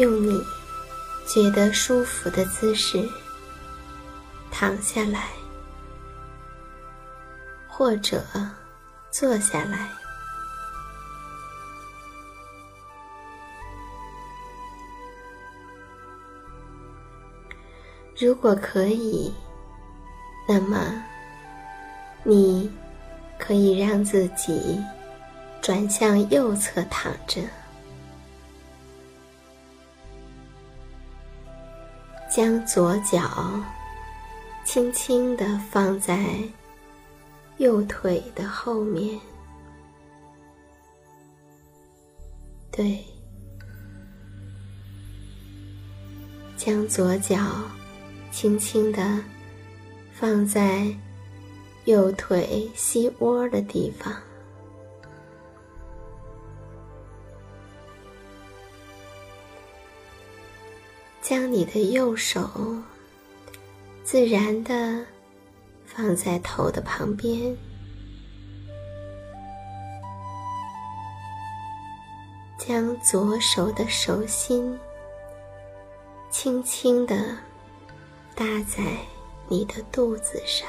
用你觉得舒服的姿势躺下来，或者坐下来。如果可以，那么你可以让自己转向右侧躺着。将左脚轻轻地放在右腿的后面，对，将左脚轻轻地放在右腿膝窝的地方。将你的右手自然的放在头的旁边，将左手的手心轻轻的搭在你的肚子上。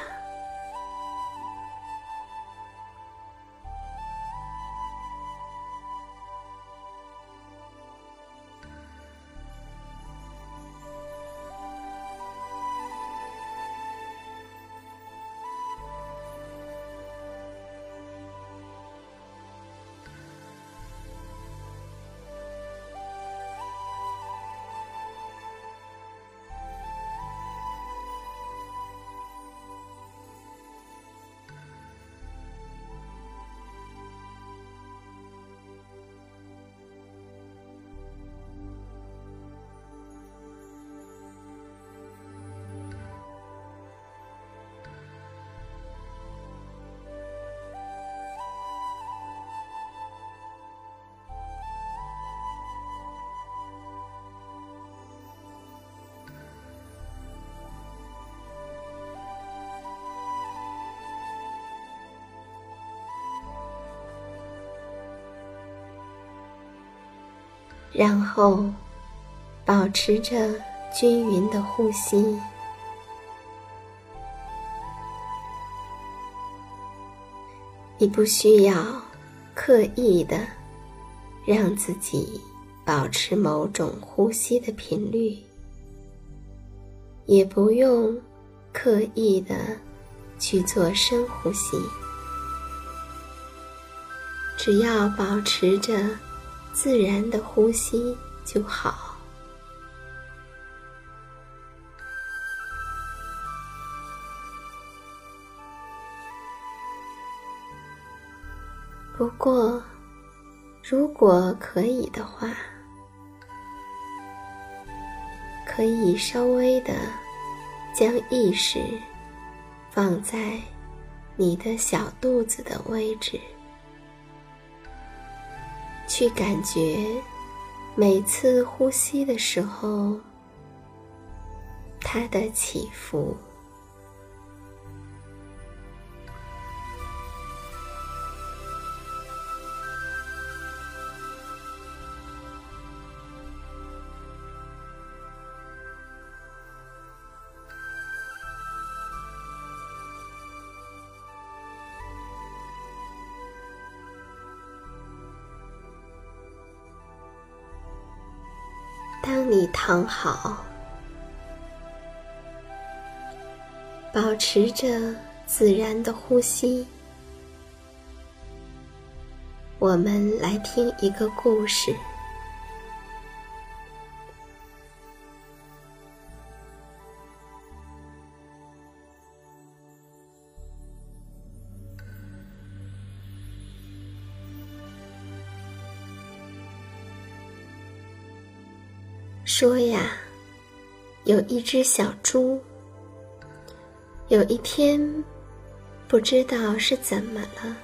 然后保持着均匀的呼吸。你不需要刻意的让自己保持某种呼吸的频率，也不用刻意的去做深呼吸，只要保持着自然的呼吸就好。不过，如果可以的话，可以稍微的将意识放在你的小肚子的位置，去感觉每次呼吸的时候它的起伏。当你躺好，保持着自然的呼吸，我们来听一个故事。一只小猪，有一天不知道是怎么了，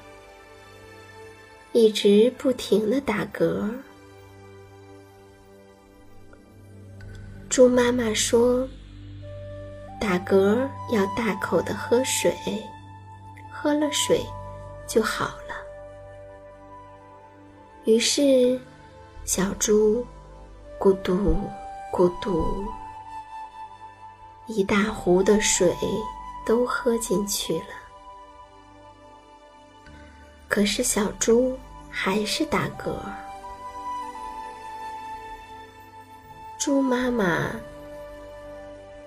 一直不停的打嗝。猪妈妈说：“打嗝要大口的喝水，喝了水就好了。”于是，小猪咕嘟。咕嘟，一大壶的水都喝进去了。可是小猪还是打嗝。猪妈妈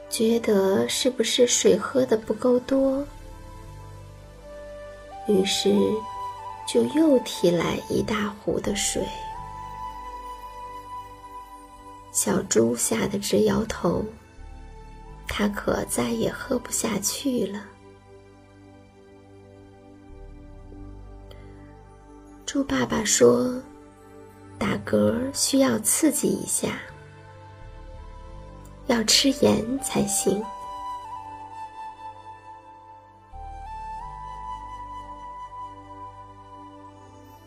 觉得是不是水喝的不够多，于是就又提来一大壶的水。小猪吓得直摇头，他可再也喝不下去了。猪爸爸说：“打嗝需要刺激一下，要吃盐才行。”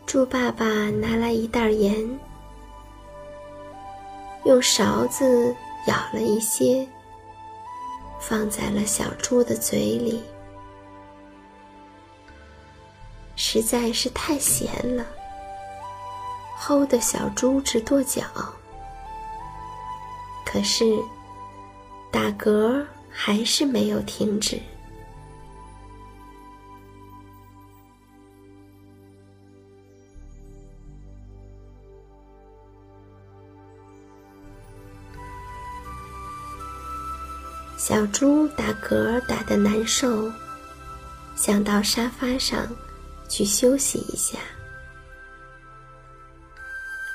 猪爸爸拿来一袋盐。用勺子舀了一些，放在了小猪的嘴里。实在是太咸了，齁的小猪直跺脚。可是，打嗝还是没有停止。小猪打嗝打得难受，想到沙发上去休息一下。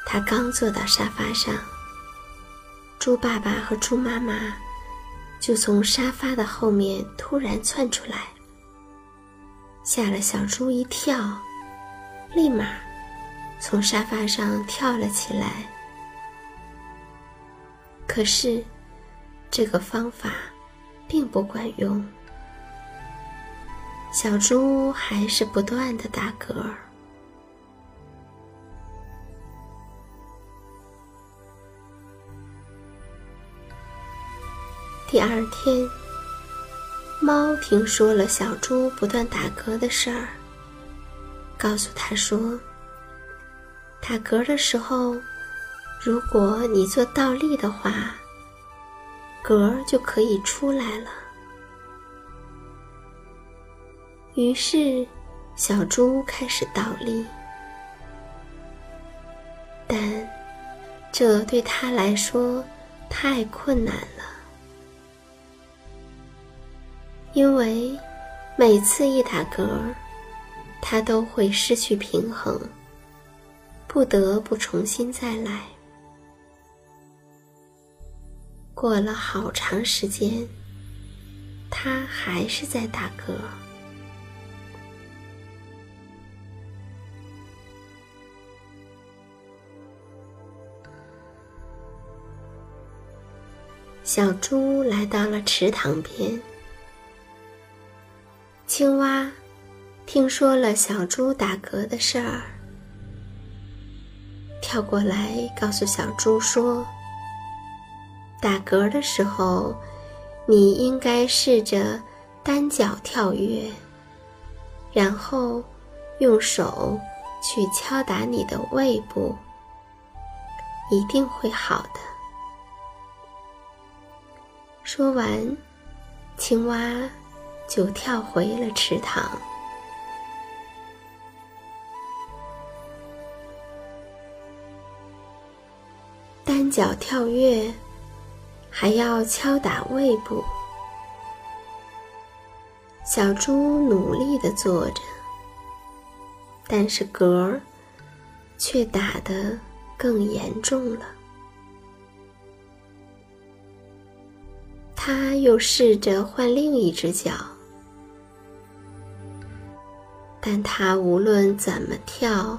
他刚坐到沙发上，猪爸爸和猪妈妈就从沙发的后面突然窜出来，吓了小猪一跳，立马从沙发上跳了起来。可是，这个方法。并不管用，小猪还是不断的打嗝。第二天，猫听说了小猪不断打嗝的事儿，告诉他说：“打嗝的时候，如果你做倒立的话，嗝儿就可以出来了。于是，小猪开始倒立，但这对他来说太困难了，因为每次一打嗝儿，他都会失去平衡，不得不重新再来。过了好长时间，他还是在打嗝。小猪来到了池塘边，青蛙听说了小猪打嗝的事儿，跳过来告诉小猪说。打嗝的时候，你应该试着单脚跳跃，然后用手去敲打你的胃部，一定会好的。说完，青蛙就跳回了池塘。单脚跳跃。还要敲打胃部，小猪努力的坐着，但是嗝儿却打得更严重了。他又试着换另一只脚，但他无论怎么跳，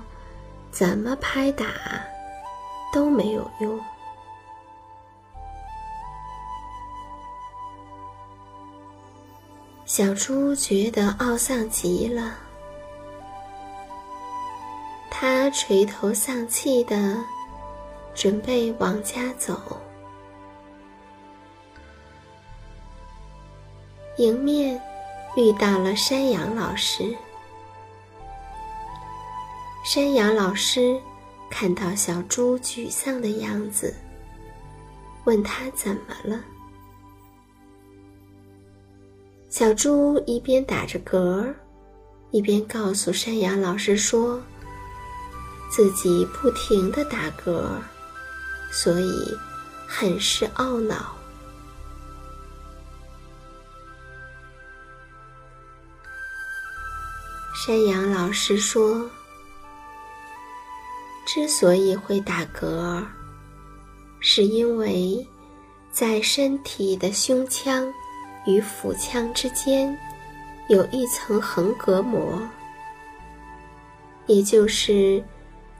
怎么拍打，都没有用。小猪觉得懊丧极了，他垂头丧气的准备往家走，迎面遇到了山羊老师。山羊老师看到小猪沮丧的样子，问他怎么了。小猪一边打着嗝，一边告诉山羊老师说：“自己不停的打嗝，所以很是懊恼。”山羊老师说：“之所以会打嗝，是因为在身体的胸腔。”与腹腔之间有一层横膈膜，也就是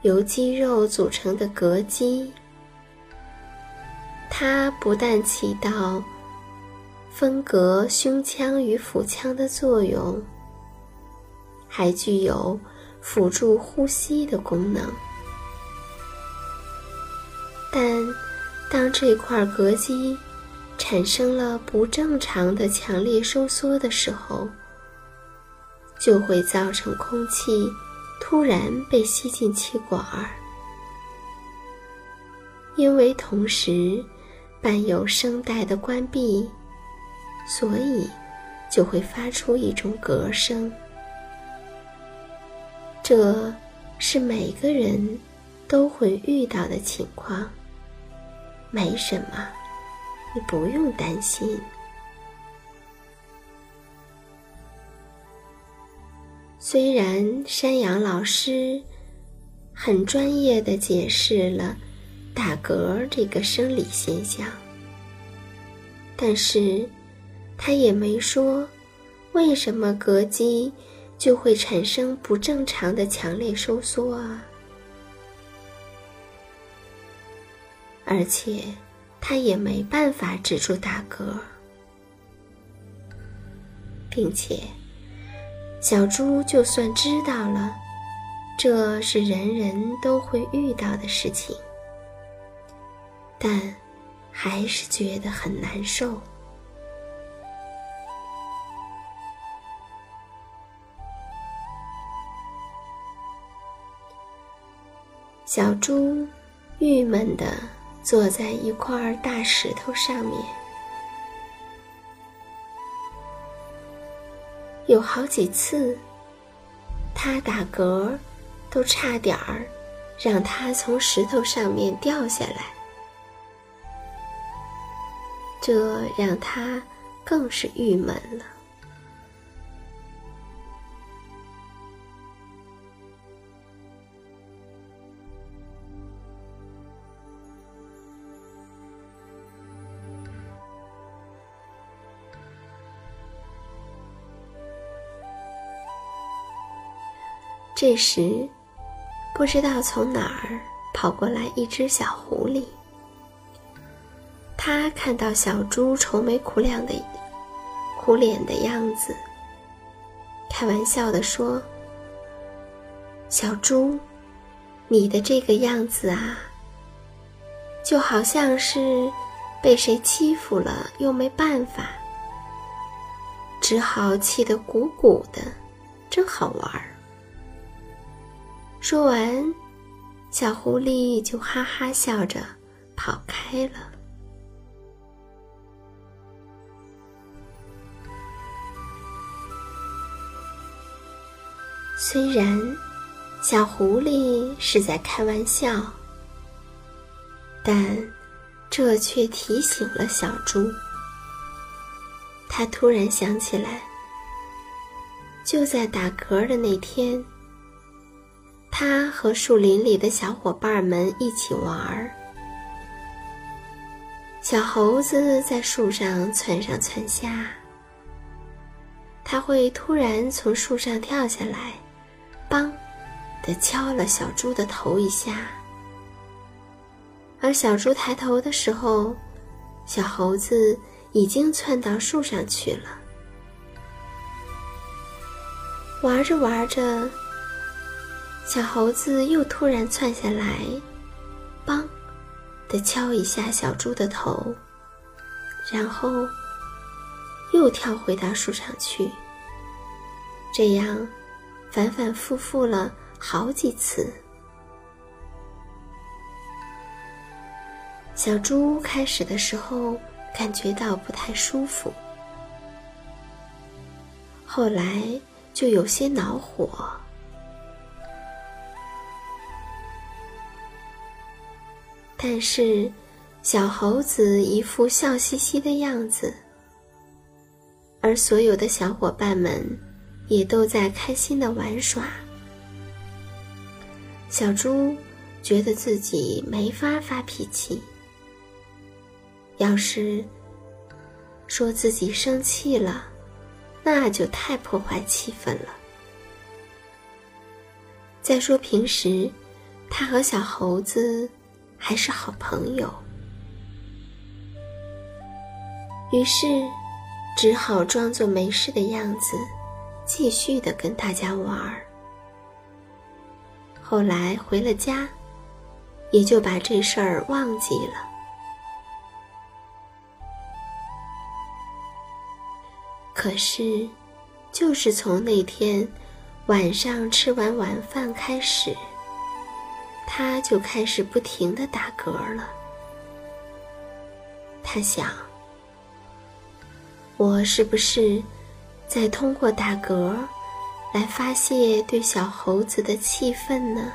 由肌肉组成的膈肌。它不但起到分隔胸腔与腹腔的作用，还具有辅助呼吸的功能。但当这块膈肌产生了不正常的强烈收缩的时候，就会造成空气突然被吸进气管儿，因为同时伴有声带的关闭，所以就会发出一种嗝声。这是每个人都会遇到的情况，没什么。你不用担心。虽然山羊老师很专业的解释了打嗝这个生理现象，但是他也没说为什么膈肌就会产生不正常的强烈收缩啊，而且。他也没办法止住打嗝，并且小猪就算知道了，这是人人都会遇到的事情，但还是觉得很难受。小猪郁闷的坐在一块大石头上面。有好几次，他打嗝，都差点儿让他从石头上面掉下来，这让他更是郁闷了。这时，不知道从哪儿跑过来一只小狐狸。他看到小猪愁眉苦脸的苦脸的样子，开玩笑地说：“小猪，你的这个样子啊，就好像是被谁欺负了，又没办法，只好气得鼓鼓的，真好玩儿。”说完，小狐狸就哈哈笑着跑开了。虽然小狐狸是在开玩笑，但这却提醒了小猪。他突然想起来，就在打嗝的那天。他和树林里的小伙伴们一起玩儿。小猴子在树上窜上窜下，他会突然从树上跳下来，梆的敲了小猪的头一下。而小猪抬头的时候，小猴子已经窜到树上去了。玩着玩着。小猴子又突然窜下来，梆的敲一下小猪的头，然后又跳回到树上去。这样反反复复了好几次。小猪开始的时候感觉到不太舒服，后来就有些恼火。但是，小猴子一副笑嘻嘻的样子，而所有的小伙伴们也都在开心的玩耍。小猪觉得自己没法发脾气，要是说自己生气了，那就太破坏气氛了。再说平时，他和小猴子。还是好朋友，于是只好装作没事的样子，继续的跟大家玩儿。后来回了家，也就把这事儿忘记了。可是，就是从那天晚上吃完晚饭开始。他就开始不停的打嗝了。他想：“我是不是在通过打嗝来发泄对小猴子的气愤呢？”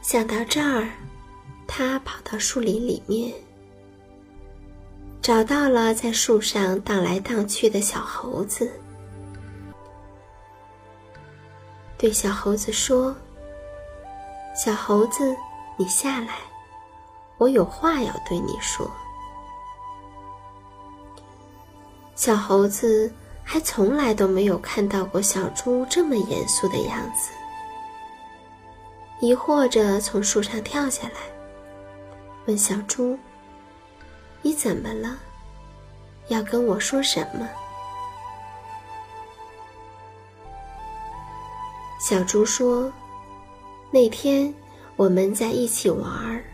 想到这儿，他跑到树林里面，找到了在树上荡来荡去的小猴子。对小猴子说：“小猴子，你下来，我有话要对你说。”小猴子还从来都没有看到过小猪这么严肃的样子，疑惑着从树上跳下来，问小猪：“你怎么了？要跟我说什么？”小猪说：“那天我们在一起玩儿，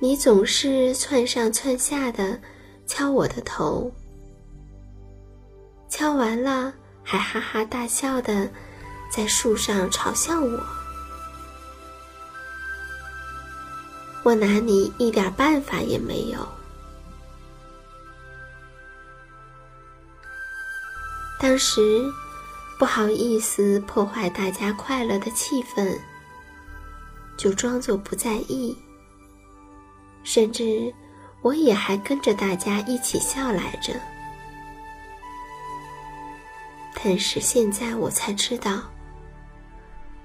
你总是窜上窜下的敲我的头，敲完了还哈哈大笑的在树上嘲笑我。我拿你一点办法也没有。当时不好意思破坏大家快乐的气氛，就装作不在意，甚至我也还跟着大家一起笑来着。但是现在我才知道，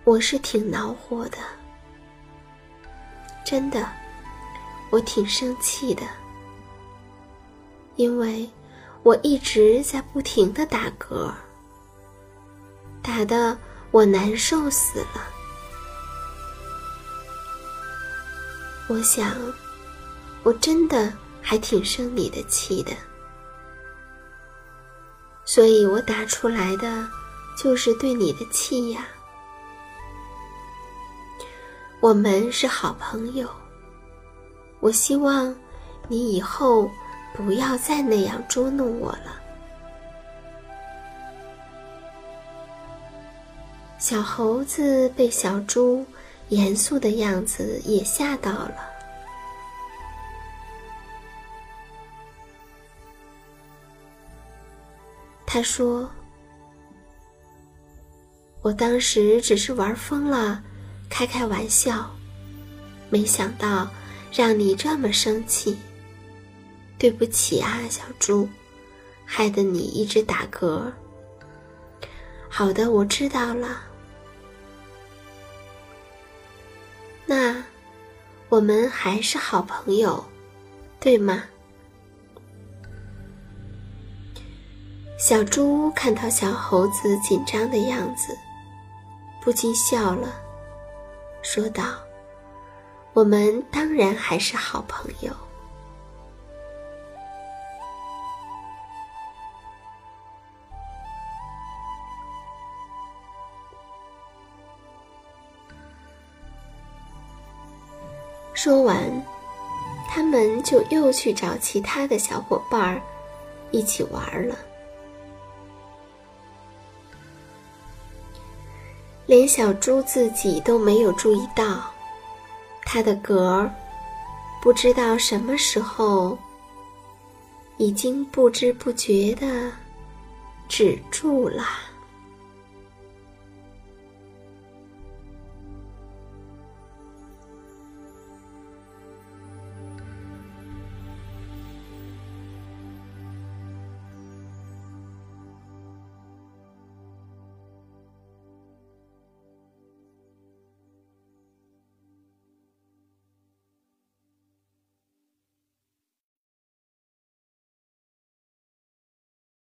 我是挺恼火的。真的，我挺生气的，因为我一直在不停的打嗝，打的我难受死了。我想，我真的还挺生你的气的，所以我打出来的就是对你的气呀。我们是好朋友，我希望你以后不要再那样捉弄我了。小猴子被小猪严肃的样子也吓到了。他说：“我当时只是玩疯了。”开开玩笑，没想到让你这么生气。对不起啊，小猪，害得你一直打嗝。好的，我知道了。那我们还是好朋友，对吗？小猪看到小猴子紧张的样子，不禁笑了。说道：“我们当然还是好朋友。”说完，他们就又去找其他的小伙伴儿一起玩了。连小猪自己都没有注意到，它的嗝儿不知道什么时候已经不知不觉的止住了。